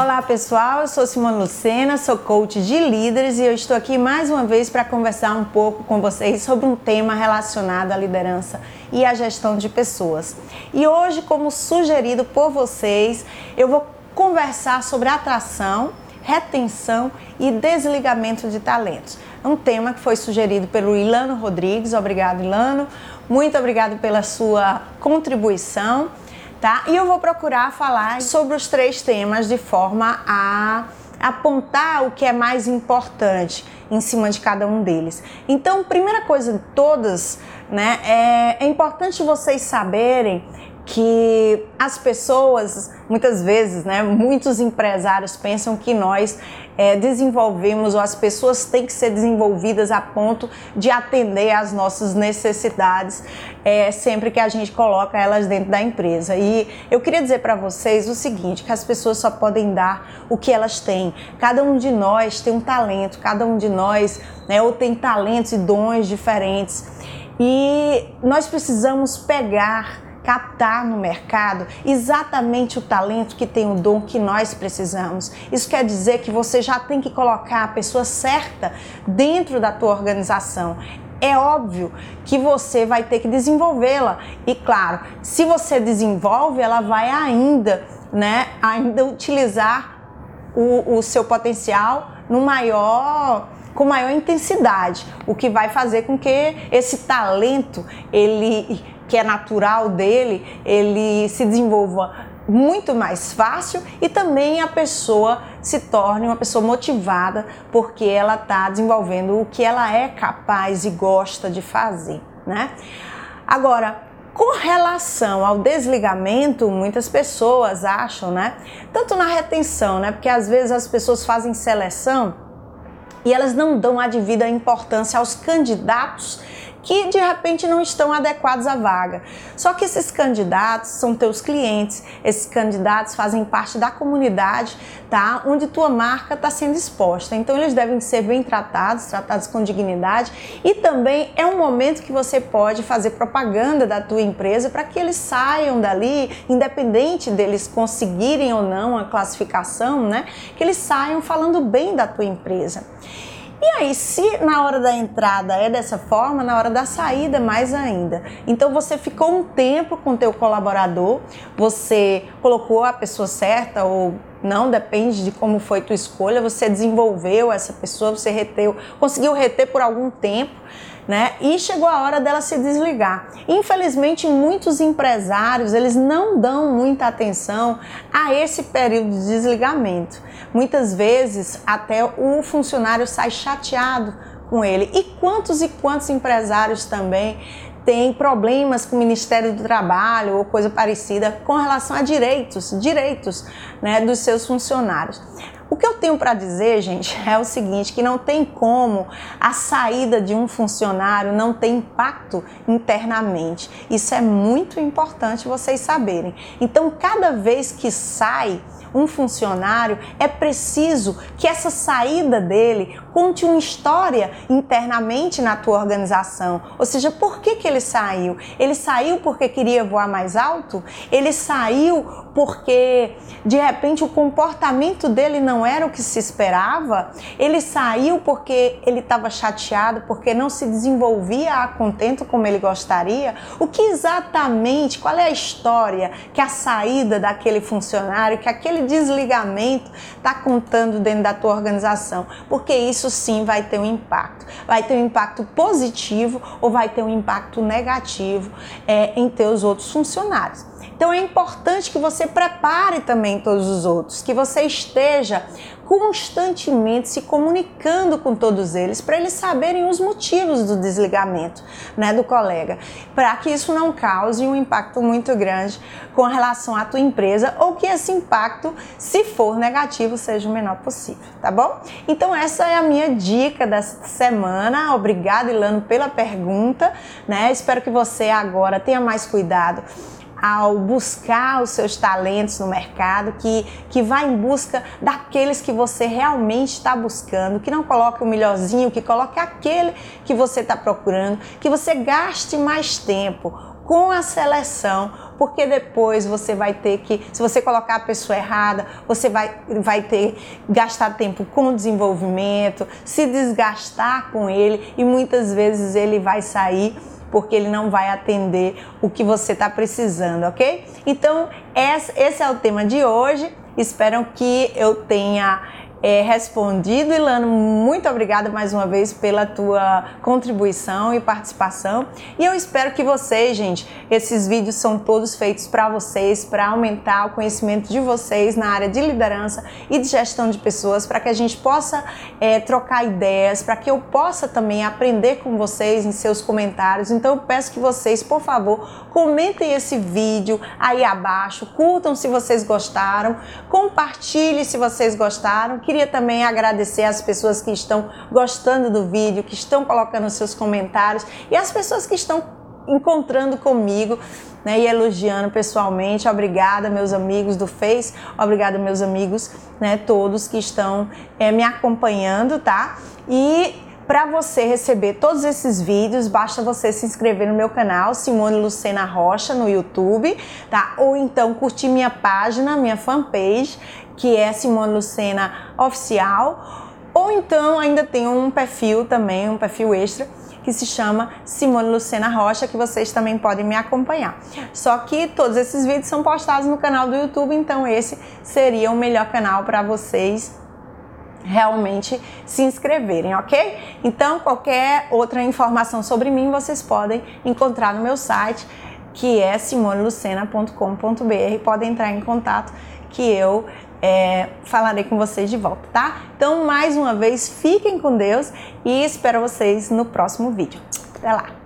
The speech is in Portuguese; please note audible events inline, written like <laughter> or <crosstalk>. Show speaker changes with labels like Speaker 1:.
Speaker 1: Olá pessoal, eu sou Simone Lucena, sou coach de líderes e eu estou aqui mais uma vez para conversar um pouco com vocês sobre um tema relacionado à liderança e à gestão de pessoas. E hoje, como sugerido por vocês, eu vou conversar sobre atração, retenção e desligamento de talentos. Um tema que foi sugerido pelo Ilano Rodrigues. Obrigado, Ilano. Muito obrigado pela sua contribuição tá? E eu vou procurar falar sobre os três temas de forma a apontar o que é mais importante em cima de cada um deles. Então, primeira coisa de todas, né, é, é importante vocês saberem que as pessoas, muitas vezes, né, muitos empresários pensam que nós é, desenvolvemos ou as pessoas têm que ser desenvolvidas a ponto de atender às nossas necessidades é, sempre que a gente coloca elas dentro da empresa. E eu queria dizer para vocês o seguinte, que as pessoas só podem dar o que elas têm. Cada um de nós tem um talento, cada um de nós né, ou tem talentos e dons diferentes. E nós precisamos pegar captar no mercado exatamente o talento que tem o dom que nós precisamos. Isso quer dizer que você já tem que colocar a pessoa certa dentro da tua organização é óbvio que você vai ter que desenvolvê-la. E claro, se você desenvolve, ela vai ainda, né, ainda utilizar o, o seu potencial no maior com maior intensidade, o que vai fazer com que esse talento ele que é natural dele, ele se desenvolva muito mais fácil e também a pessoa se torne uma pessoa motivada porque ela está desenvolvendo o que ela é capaz e gosta de fazer, né? Agora, com relação ao desligamento, muitas pessoas acham, né? Tanto na retenção, né? Porque às vezes as pessoas fazem seleção e elas não dão a devida importância aos candidatos que de repente não estão adequados à vaga. Só que esses candidatos são teus clientes, esses candidatos fazem parte da comunidade, tá? Onde tua marca está sendo exposta. Então eles devem ser bem tratados, tratados com dignidade e também é um momento que você pode fazer propaganda da tua empresa para que eles saiam dali, independente deles conseguirem ou não a classificação, né? Que eles saiam falando bem da tua empresa. E aí, se na hora da entrada é dessa forma, na hora da saída mais ainda. Então você ficou um tempo com teu colaborador, você colocou a pessoa certa ou não, depende de como foi tua escolha, você desenvolveu essa pessoa, você reteu, conseguiu reter por algum tempo né? E chegou a hora dela se desligar. Infelizmente, muitos empresários, eles não dão muita atenção a esse período de desligamento. Muitas vezes, até o funcionário sai chateado com ele. E quantos e quantos empresários também têm problemas com o Ministério do Trabalho ou coisa parecida com relação a direitos, direitos né, dos seus funcionários. O que eu tenho para dizer, gente, <laughs> é o seguinte, que não tem como a saída de um funcionário não ter impacto internamente. Isso é muito importante vocês saberem. Então, cada vez que sai um funcionário, é preciso que essa saída dele conte uma história internamente na tua organização. Ou seja, por que, que ele saiu? Ele saiu porque queria voar mais alto? Ele saiu porque de repente o comportamento dele não era o que se esperava, ele saiu porque ele estava chateado, porque não se desenvolvia a contento como ele gostaria. O que exatamente, qual é a história que a saída daquele funcionário, que aquele desligamento está contando dentro da tua organização? Porque isso sim vai ter um impacto. Vai ter um impacto positivo ou vai ter um impacto negativo é, em teus outros funcionários. Então é importante que você prepare também todos os outros, que você esteja constantemente se comunicando com todos eles para eles saberem os motivos do desligamento né, do colega, para que isso não cause um impacto muito grande com relação à tua empresa ou que esse impacto, se for negativo, seja o menor possível, tá bom? Então essa é a minha dica dessa semana. Obrigada, Ilano, pela pergunta, né? Espero que você agora tenha mais cuidado ao buscar os seus talentos no mercado, que, que vá em busca daqueles que você realmente está buscando, que não coloque o melhorzinho, que coloque aquele que você está procurando, que você gaste mais tempo com a seleção, porque depois você vai ter que, se você colocar a pessoa errada, você vai, vai ter gastar tempo com desenvolvimento, se desgastar com ele e muitas vezes ele vai sair porque ele não vai atender o que você está precisando, ok? Então, esse é o tema de hoje. Espero que eu tenha é, respondido. Ilano, muito obrigada mais uma vez pela tua contribuição e participação. E eu espero que vocês, gente, esses vídeos são todos feitos para vocês, para aumentar o conhecimento de vocês na área de liderança e de gestão de pessoas, para que a gente possa é, trocar ideias, para que eu possa também aprender com vocês em seus comentários. Então eu peço que vocês, por favor, comentem esse vídeo aí abaixo, curtam se vocês gostaram, compartilhem se vocês gostaram queria também agradecer as pessoas que estão gostando do vídeo, que estão colocando seus comentários e as pessoas que estão encontrando comigo né, e elogiando pessoalmente. Obrigada, meus amigos do Face, obrigada, meus amigos, né, todos que estão é, me acompanhando, tá? E para você receber todos esses vídeos, basta você se inscrever no meu canal Simone Lucena Rocha no YouTube, tá? Ou então curtir minha página, minha fanpage, que é Simone Lucena Oficial. Ou então ainda tem um perfil também, um perfil extra, que se chama Simone Lucena Rocha, que vocês também podem me acompanhar. Só que todos esses vídeos são postados no canal do YouTube, então esse seria o melhor canal para vocês realmente se inscreverem, ok? Então, qualquer outra informação sobre mim vocês podem encontrar no meu site, que é simonelucena.com.br. Podem entrar em contato que eu é, falarei com vocês de volta, tá? Então, mais uma vez, fiquem com Deus e espero vocês no próximo vídeo. Até lá!